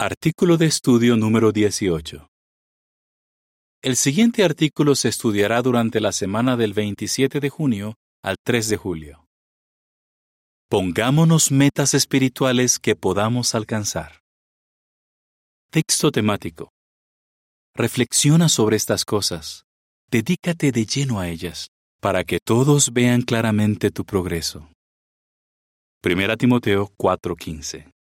Artículo de estudio número 18. El siguiente artículo se estudiará durante la semana del 27 de junio al 3 de julio. Pongámonos metas espirituales que podamos alcanzar. Texto temático. Reflexiona sobre estas cosas. Dedícate de lleno a ellas, para que todos vean claramente tu progreso. 1 Timoteo 4:15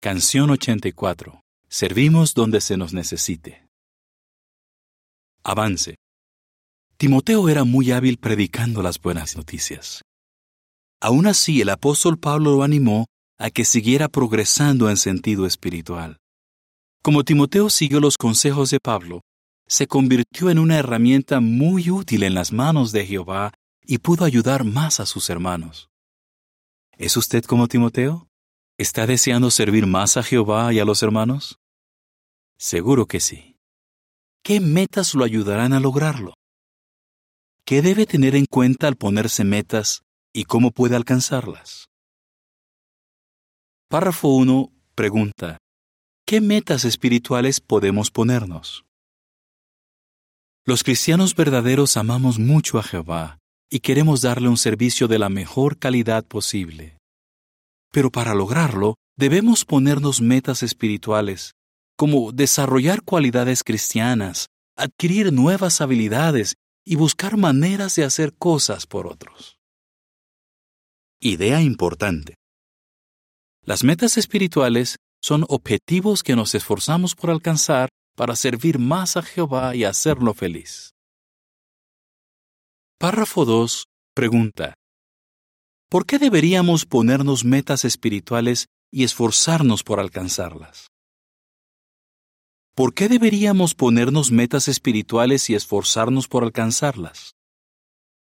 Canción 84. Servimos donde se nos necesite. Avance. Timoteo era muy hábil predicando las buenas noticias. Aún así, el apóstol Pablo lo animó a que siguiera progresando en sentido espiritual. Como Timoteo siguió los consejos de Pablo, se convirtió en una herramienta muy útil en las manos de Jehová y pudo ayudar más a sus hermanos. ¿Es usted como Timoteo? ¿Está deseando servir más a Jehová y a los hermanos? Seguro que sí. ¿Qué metas lo ayudarán a lograrlo? ¿Qué debe tener en cuenta al ponerse metas y cómo puede alcanzarlas? Párrafo 1. Pregunta. ¿Qué metas espirituales podemos ponernos? Los cristianos verdaderos amamos mucho a Jehová y queremos darle un servicio de la mejor calidad posible. Pero para lograrlo, debemos ponernos metas espirituales, como desarrollar cualidades cristianas, adquirir nuevas habilidades y buscar maneras de hacer cosas por otros. Idea importante. Las metas espirituales son objetivos que nos esforzamos por alcanzar para servir más a Jehová y hacerlo feliz. Párrafo 2. Pregunta. ¿Por qué deberíamos ponernos metas espirituales y esforzarnos por alcanzarlas? ¿Por qué deberíamos ponernos metas espirituales y esforzarnos por alcanzarlas?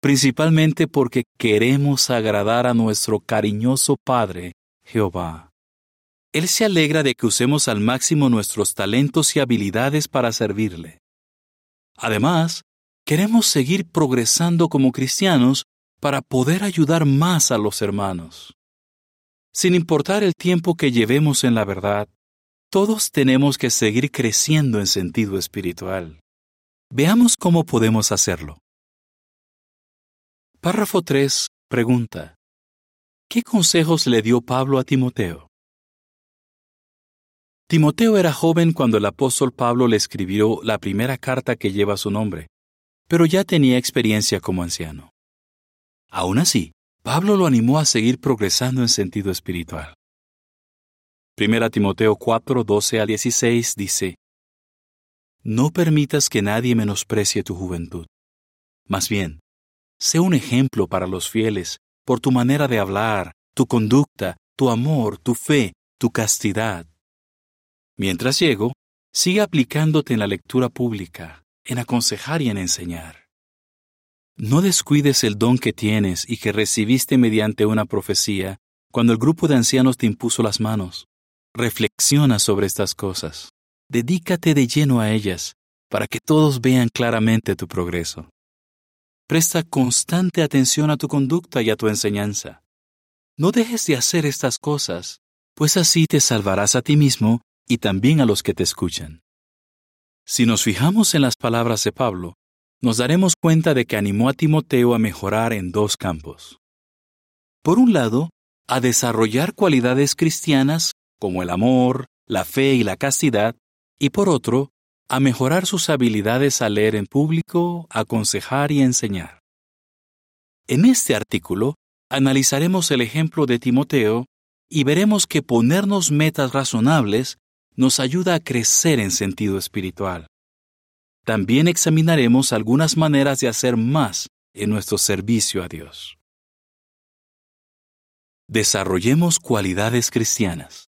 Principalmente porque queremos agradar a nuestro cariñoso Padre, Jehová. Él se alegra de que usemos al máximo nuestros talentos y habilidades para servirle. Además, queremos seguir progresando como cristianos para poder ayudar más a los hermanos. Sin importar el tiempo que llevemos en la verdad, todos tenemos que seguir creciendo en sentido espiritual. Veamos cómo podemos hacerlo. Párrafo 3. Pregunta. ¿Qué consejos le dio Pablo a Timoteo? Timoteo era joven cuando el apóstol Pablo le escribió la primera carta que lleva su nombre, pero ya tenía experiencia como anciano. Aún así, Pablo lo animó a seguir progresando en sentido espiritual. 1 Timoteo 4, 12 a 16 dice, No permitas que nadie menosprecie tu juventud. Más bien, sé un ejemplo para los fieles por tu manera de hablar, tu conducta, tu amor, tu fe, tu castidad. Mientras llego, sigue aplicándote en la lectura pública, en aconsejar y en enseñar. No descuides el don que tienes y que recibiste mediante una profecía cuando el grupo de ancianos te impuso las manos. Reflexiona sobre estas cosas. Dedícate de lleno a ellas para que todos vean claramente tu progreso. Presta constante atención a tu conducta y a tu enseñanza. No dejes de hacer estas cosas, pues así te salvarás a ti mismo y también a los que te escuchan. Si nos fijamos en las palabras de Pablo, nos daremos cuenta de que animó a Timoteo a mejorar en dos campos. Por un lado, a desarrollar cualidades cristianas como el amor, la fe y la castidad, y por otro, a mejorar sus habilidades a leer en público, aconsejar y enseñar. En este artículo, analizaremos el ejemplo de Timoteo y veremos que ponernos metas razonables nos ayuda a crecer en sentido espiritual. También examinaremos algunas maneras de hacer más en nuestro servicio a Dios. Desarrollemos cualidades cristianas.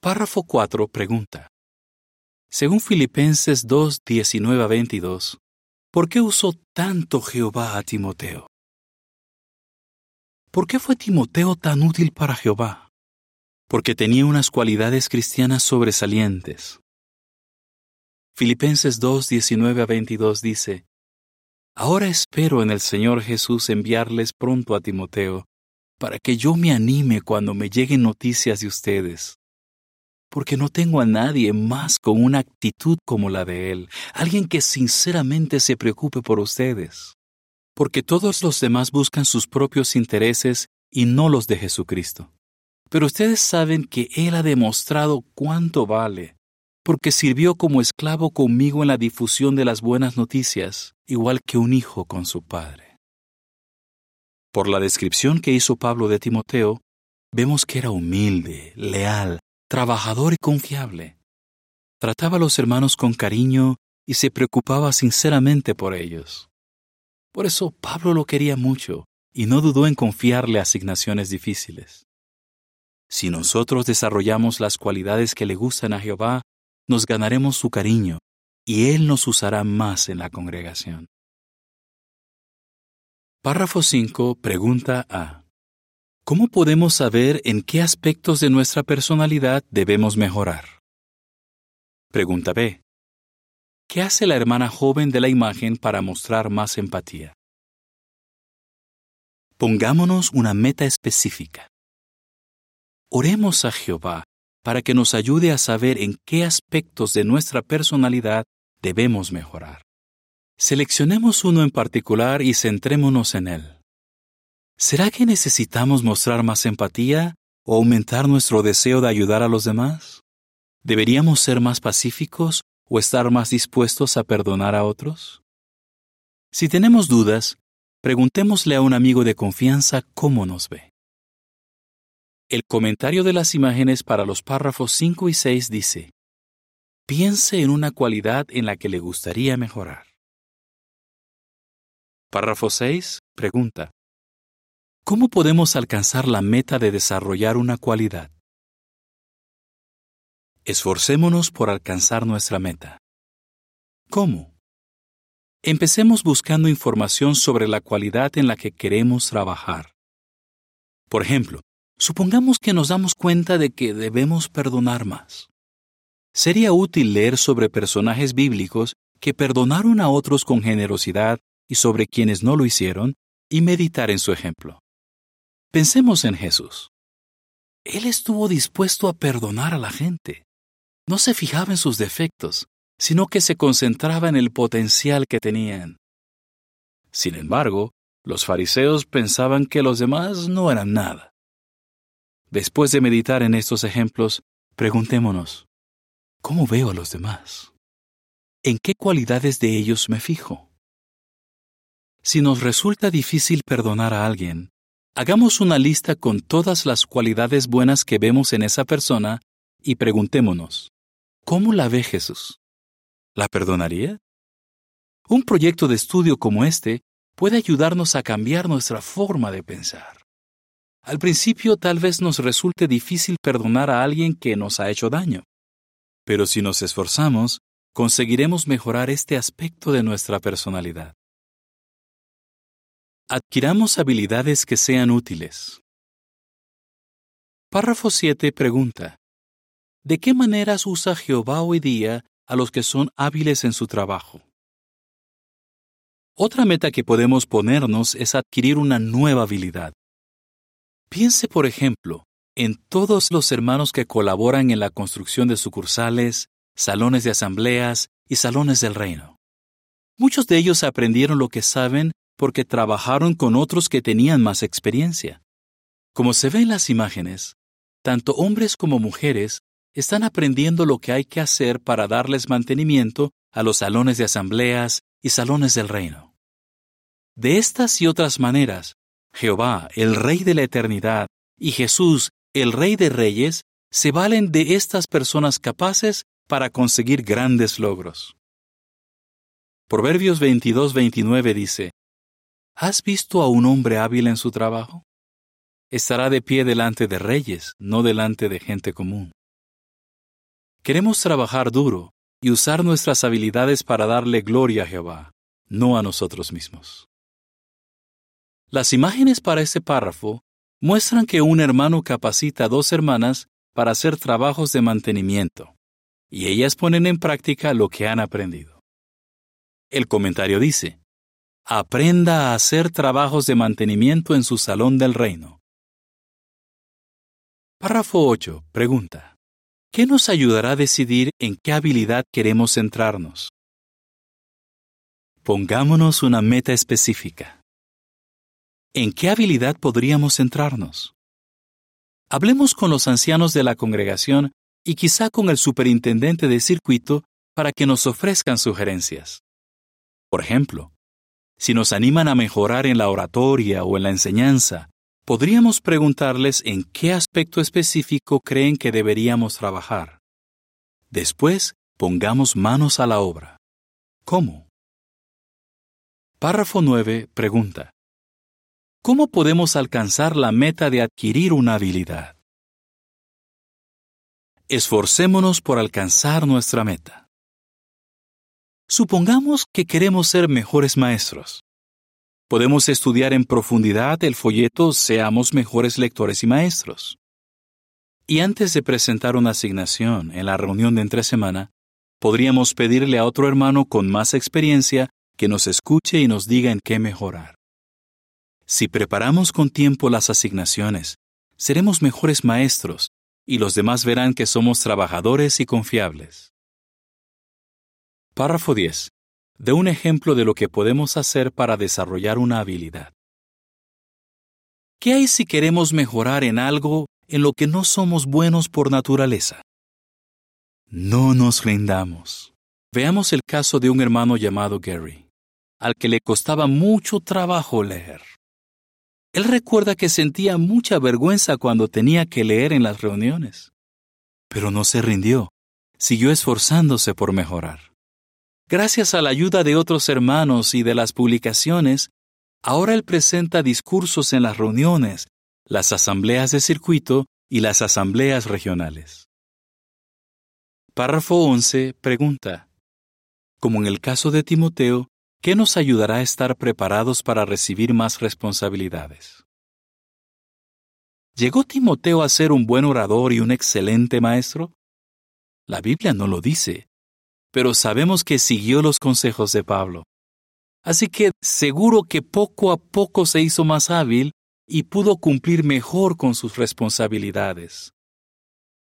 Párrafo 4 pregunta. Según Filipenses 2, 19 a 22, ¿por qué usó tanto Jehová a Timoteo? ¿Por qué fue Timoteo tan útil para Jehová? Porque tenía unas cualidades cristianas sobresalientes, Filipenses 2, 19 a 22 dice, Ahora espero en el Señor Jesús enviarles pronto a Timoteo, para que yo me anime cuando me lleguen noticias de ustedes. Porque no tengo a nadie más con una actitud como la de Él, alguien que sinceramente se preocupe por ustedes. Porque todos los demás buscan sus propios intereses y no los de Jesucristo. Pero ustedes saben que Él ha demostrado cuánto vale, porque sirvió como esclavo conmigo en la difusión de las buenas noticias, igual que un hijo con su padre. Por la descripción que hizo Pablo de Timoteo, vemos que era humilde, leal, trabajador y confiable. Trataba a los hermanos con cariño y se preocupaba sinceramente por ellos. Por eso Pablo lo quería mucho y no dudó en confiarle asignaciones difíciles. Si nosotros desarrollamos las cualidades que le gustan a Jehová, nos ganaremos su cariño y Él nos usará más en la congregación. Párrafo 5. Pregunta A. ¿Cómo podemos saber en qué aspectos de nuestra personalidad debemos mejorar? Pregunta B. ¿Qué hace la hermana joven de la imagen para mostrar más empatía? Pongámonos una meta específica. Oremos a Jehová para que nos ayude a saber en qué aspectos de nuestra personalidad debemos mejorar. Seleccionemos uno en particular y centrémonos en él. ¿Será que necesitamos mostrar más empatía o aumentar nuestro deseo de ayudar a los demás? ¿Deberíamos ser más pacíficos o estar más dispuestos a perdonar a otros? Si tenemos dudas, preguntémosle a un amigo de confianza cómo nos ve. El comentario de las imágenes para los párrafos 5 y 6 dice, Piense en una cualidad en la que le gustaría mejorar. Párrafo 6. Pregunta. ¿Cómo podemos alcanzar la meta de desarrollar una cualidad? Esforcémonos por alcanzar nuestra meta. ¿Cómo? Empecemos buscando información sobre la cualidad en la que queremos trabajar. Por ejemplo, supongamos que nos damos cuenta de que debemos perdonar más. Sería útil leer sobre personajes bíblicos que perdonaron a otros con generosidad y sobre quienes no lo hicieron y meditar en su ejemplo. Pensemos en Jesús. Él estuvo dispuesto a perdonar a la gente. No se fijaba en sus defectos, sino que se concentraba en el potencial que tenían. Sin embargo, los fariseos pensaban que los demás no eran nada. Después de meditar en estos ejemplos, preguntémonos, ¿cómo veo a los demás? ¿En qué cualidades de ellos me fijo? Si nos resulta difícil perdonar a alguien, hagamos una lista con todas las cualidades buenas que vemos en esa persona y preguntémonos, ¿cómo la ve Jesús? ¿La perdonaría? Un proyecto de estudio como este puede ayudarnos a cambiar nuestra forma de pensar. Al principio tal vez nos resulte difícil perdonar a alguien que nos ha hecho daño, pero si nos esforzamos, conseguiremos mejorar este aspecto de nuestra personalidad. Adquiramos habilidades que sean útiles. Párrafo 7 pregunta. ¿De qué maneras usa Jehová hoy día a los que son hábiles en su trabajo? Otra meta que podemos ponernos es adquirir una nueva habilidad. Piense, por ejemplo, en todos los hermanos que colaboran en la construcción de sucursales, salones de asambleas y salones del reino. Muchos de ellos aprendieron lo que saben porque trabajaron con otros que tenían más experiencia. Como se ve en las imágenes, tanto hombres como mujeres están aprendiendo lo que hay que hacer para darles mantenimiento a los salones de asambleas y salones del reino. De estas y otras maneras, Jehová, el Rey de la eternidad, y Jesús, el Rey de Reyes, se valen de estas personas capaces para conseguir grandes logros. Proverbios 22-29 dice, ¿Has visto a un hombre hábil en su trabajo? Estará de pie delante de reyes, no delante de gente común. Queremos trabajar duro y usar nuestras habilidades para darle gloria a Jehová, no a nosotros mismos. Las imágenes para este párrafo muestran que un hermano capacita a dos hermanas para hacer trabajos de mantenimiento, y ellas ponen en práctica lo que han aprendido. El comentario dice, aprenda a hacer trabajos de mantenimiento en su salón del reino, Párrafo 8. Pregunta. ¿Qué nos ayudará a decidir en qué habilidad queremos centrarnos? Pongámonos una meta específica. ¿En qué habilidad podríamos centrarnos? Hablemos con los ancianos de la congregación y quizá con el superintendente de circuito para que nos ofrezcan sugerencias. Por ejemplo, si nos animan a mejorar en la oratoria o en la enseñanza, podríamos preguntarles en qué aspecto específico creen que deberíamos trabajar. Después, pongamos manos a la obra. ¿Cómo? Párrafo 9 pregunta. ¿Cómo podemos alcanzar la meta de adquirir una habilidad? Esforcémonos por alcanzar nuestra meta. Supongamos que queremos ser mejores maestros. Podemos estudiar en profundidad el folleto Seamos mejores lectores y maestros. Y antes de presentar una asignación en la reunión de entre semana, podríamos pedirle a otro hermano con más experiencia que nos escuche y nos diga en qué mejorar. Si preparamos con tiempo las asignaciones, seremos mejores maestros y los demás verán que somos trabajadores y confiables. Párrafo 10. De un ejemplo de lo que podemos hacer para desarrollar una habilidad. ¿Qué hay si queremos mejorar en algo en lo que no somos buenos por naturaleza? No nos rindamos. Veamos el caso de un hermano llamado Gary, al que le costaba mucho trabajo leer. Él recuerda que sentía mucha vergüenza cuando tenía que leer en las reuniones. Pero no se rindió, siguió esforzándose por mejorar. Gracias a la ayuda de otros hermanos y de las publicaciones, ahora él presenta discursos en las reuniones, las asambleas de circuito y las asambleas regionales. Párrafo 11 pregunta. Como en el caso de Timoteo, ¿qué nos ayudará a estar preparados para recibir más responsabilidades? ¿Llegó Timoteo a ser un buen orador y un excelente maestro? La Biblia no lo dice, pero sabemos que siguió los consejos de Pablo. Así que seguro que poco a poco se hizo más hábil y pudo cumplir mejor con sus responsabilidades.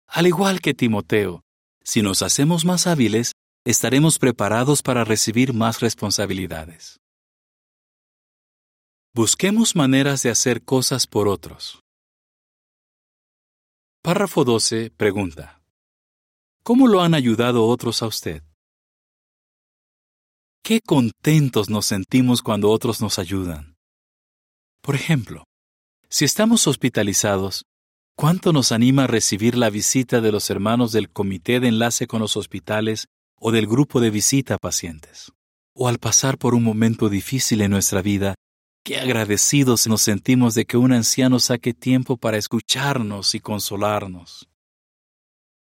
Al igual que Timoteo, si nos hacemos más hábiles, estaremos preparados para recibir más responsabilidades. Busquemos maneras de hacer cosas por otros. Párrafo 12 pregunta. ¿Cómo lo han ayudado otros a usted? Qué contentos nos sentimos cuando otros nos ayudan. Por ejemplo, si estamos hospitalizados, ¿cuánto nos anima a recibir la visita de los hermanos del Comité de Enlace con los Hospitales o del Grupo de Visita a Pacientes? O al pasar por un momento difícil en nuestra vida, qué agradecidos nos sentimos de que un anciano saque tiempo para escucharnos y consolarnos.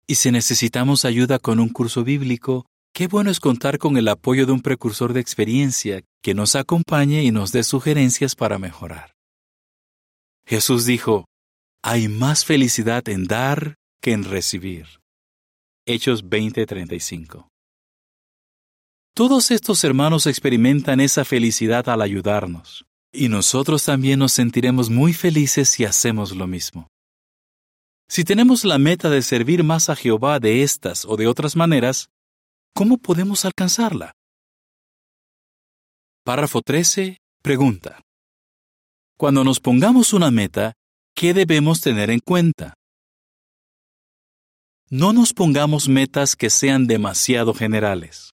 Y si necesitamos ayuda con un curso bíblico, Qué bueno es contar con el apoyo de un precursor de experiencia que nos acompañe y nos dé sugerencias para mejorar. Jesús dijo, hay más felicidad en dar que en recibir. Hechos 20:35. Todos estos hermanos experimentan esa felicidad al ayudarnos, y nosotros también nos sentiremos muy felices si hacemos lo mismo. Si tenemos la meta de servir más a Jehová de estas o de otras maneras, ¿Cómo podemos alcanzarla? Párrafo 13. Pregunta. Cuando nos pongamos una meta, ¿qué debemos tener en cuenta? No nos pongamos metas que sean demasiado generales.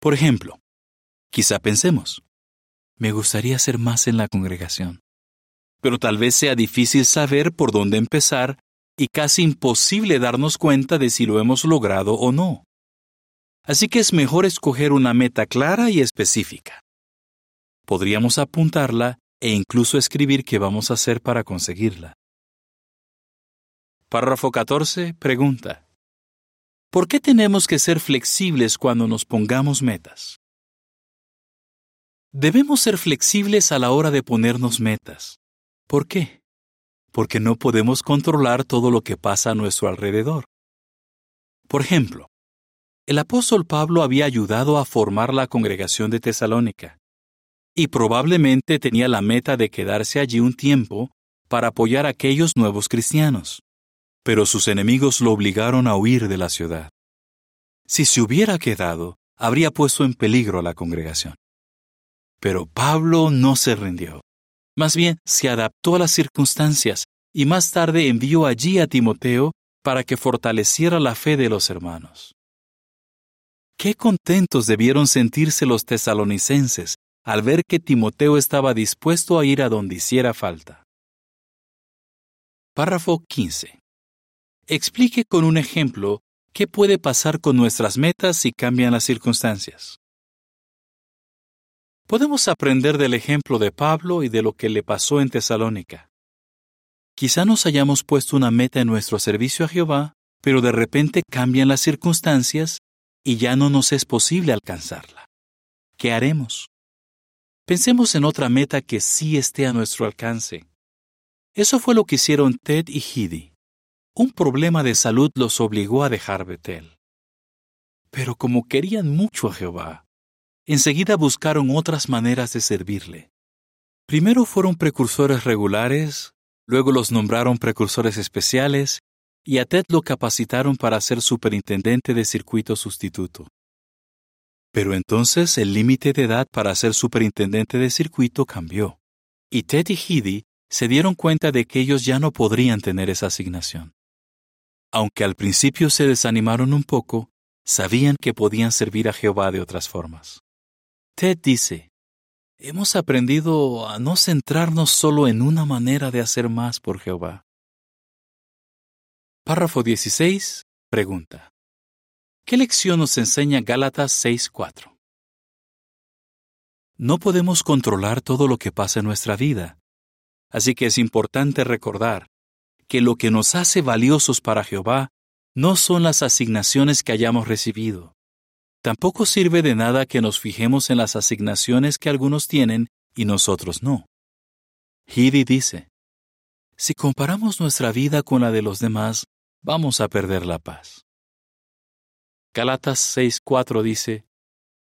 Por ejemplo, quizá pensemos, me gustaría ser más en la congregación, pero tal vez sea difícil saber por dónde empezar y casi imposible darnos cuenta de si lo hemos logrado o no. Así que es mejor escoger una meta clara y específica. Podríamos apuntarla e incluso escribir qué vamos a hacer para conseguirla. Párrafo 14. Pregunta. ¿Por qué tenemos que ser flexibles cuando nos pongamos metas? Debemos ser flexibles a la hora de ponernos metas. ¿Por qué? Porque no podemos controlar todo lo que pasa a nuestro alrededor. Por ejemplo, el apóstol Pablo había ayudado a formar la congregación de Tesalónica, y probablemente tenía la meta de quedarse allí un tiempo para apoyar a aquellos nuevos cristianos, pero sus enemigos lo obligaron a huir de la ciudad. Si se hubiera quedado, habría puesto en peligro a la congregación. Pero Pablo no se rindió. Más bien, se adaptó a las circunstancias y más tarde envió allí a Timoteo para que fortaleciera la fe de los hermanos. Qué contentos debieron sentirse los tesalonicenses al ver que Timoteo estaba dispuesto a ir a donde hiciera falta. Párrafo 15. Explique con un ejemplo qué puede pasar con nuestras metas si cambian las circunstancias. Podemos aprender del ejemplo de Pablo y de lo que le pasó en Tesalónica. Quizá nos hayamos puesto una meta en nuestro servicio a Jehová, pero de repente cambian las circunstancias y ya no nos es posible alcanzarla. ¿Qué haremos? Pensemos en otra meta que sí esté a nuestro alcance. Eso fue lo que hicieron Ted y Hidi. Un problema de salud los obligó a dejar Betel. Pero como querían mucho a Jehová, enseguida buscaron otras maneras de servirle. Primero fueron precursores regulares, luego los nombraron precursores especiales y a Ted lo capacitaron para ser superintendente de circuito sustituto. Pero entonces el límite de edad para ser superintendente de circuito cambió, y Ted y Heidi se dieron cuenta de que ellos ya no podrían tener esa asignación. Aunque al principio se desanimaron un poco, sabían que podían servir a Jehová de otras formas. Ted dice, Hemos aprendido a no centrarnos solo en una manera de hacer más por Jehová. Párrafo 16. Pregunta. ¿Qué lección nos enseña Gálatas 6.4? No podemos controlar todo lo que pasa en nuestra vida, así que es importante recordar que lo que nos hace valiosos para Jehová no son las asignaciones que hayamos recibido. Tampoco sirve de nada que nos fijemos en las asignaciones que algunos tienen y nosotros no. Hidi dice, si comparamos nuestra vida con la de los demás, vamos a perder la paz. Galatas 6:4 dice,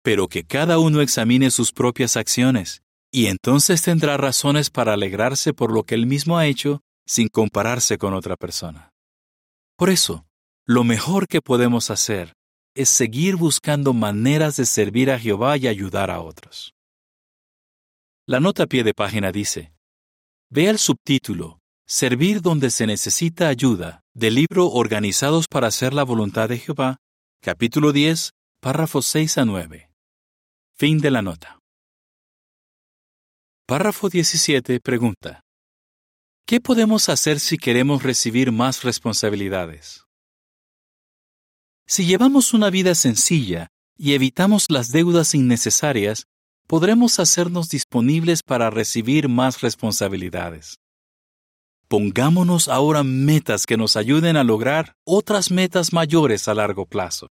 Pero que cada uno examine sus propias acciones, y entonces tendrá razones para alegrarse por lo que él mismo ha hecho sin compararse con otra persona. Por eso, lo mejor que podemos hacer es seguir buscando maneras de servir a Jehová y ayudar a otros. La nota a pie de página dice, Vea el subtítulo Servir donde se necesita ayuda, del libro Organizados para hacer la voluntad de Jehová, capítulo 10, párrafos 6 a 9. Fin de la nota. Párrafo 17 pregunta. ¿Qué podemos hacer si queremos recibir más responsabilidades? Si llevamos una vida sencilla y evitamos las deudas innecesarias, podremos hacernos disponibles para recibir más responsabilidades. Pongámonos ahora metas que nos ayuden a lograr otras metas mayores a largo plazo.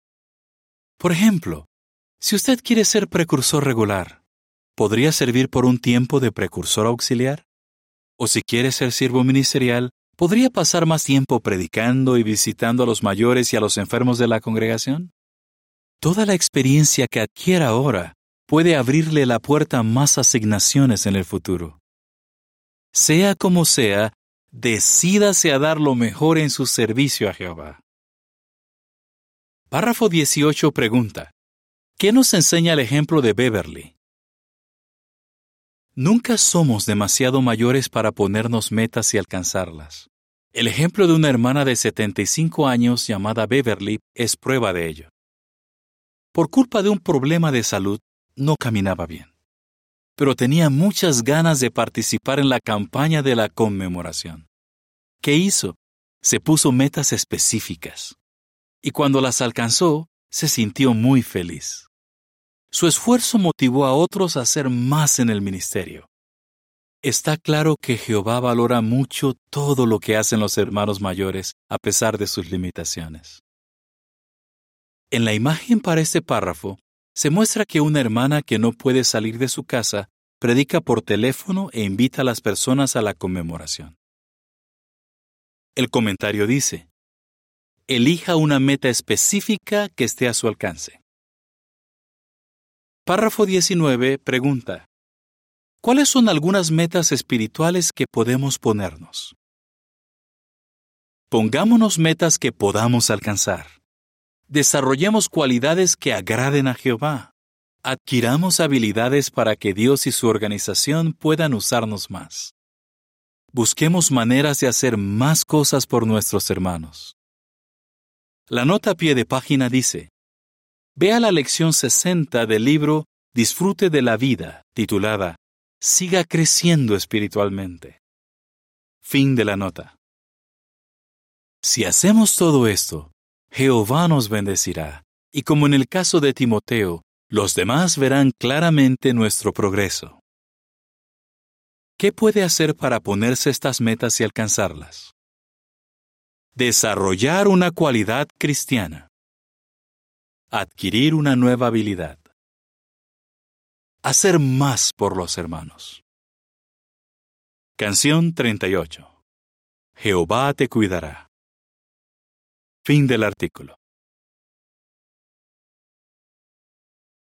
Por ejemplo, si usted quiere ser precursor regular, ¿podría servir por un tiempo de precursor auxiliar? O si quiere ser siervo ministerial, ¿podría pasar más tiempo predicando y visitando a los mayores y a los enfermos de la congregación? Toda la experiencia que adquiera ahora puede abrirle la puerta a más asignaciones en el futuro. Sea como sea, decídase a dar lo mejor en su servicio a Jehová. Párrafo 18 pregunta, ¿qué nos enseña el ejemplo de Beverly? Nunca somos demasiado mayores para ponernos metas y alcanzarlas. El ejemplo de una hermana de 75 años llamada Beverly es prueba de ello. Por culpa de un problema de salud, no caminaba bien pero tenía muchas ganas de participar en la campaña de la conmemoración. ¿Qué hizo? Se puso metas específicas. Y cuando las alcanzó, se sintió muy feliz. Su esfuerzo motivó a otros a hacer más en el ministerio. Está claro que Jehová valora mucho todo lo que hacen los hermanos mayores a pesar de sus limitaciones. En la imagen para este párrafo se muestra que una hermana que no puede salir de su casa predica por teléfono e invita a las personas a la conmemoración. El comentario dice, elija una meta específica que esté a su alcance. Párrafo 19 pregunta, ¿Cuáles son algunas metas espirituales que podemos ponernos? Pongámonos metas que podamos alcanzar. Desarrollemos cualidades que agraden a Jehová. Adquiramos habilidades para que Dios y su organización puedan usarnos más. Busquemos maneras de hacer más cosas por nuestros hermanos. La nota a pie de página dice, Vea la lección 60 del libro Disfrute de la vida, titulada Siga creciendo espiritualmente. Fin de la nota. Si hacemos todo esto, Jehová nos bendecirá, y como en el caso de Timoteo, los demás verán claramente nuestro progreso. ¿Qué puede hacer para ponerse estas metas y alcanzarlas? Desarrollar una cualidad cristiana. Adquirir una nueva habilidad. Hacer más por los hermanos. Canción 38. Jehová te cuidará. Fin del artículo.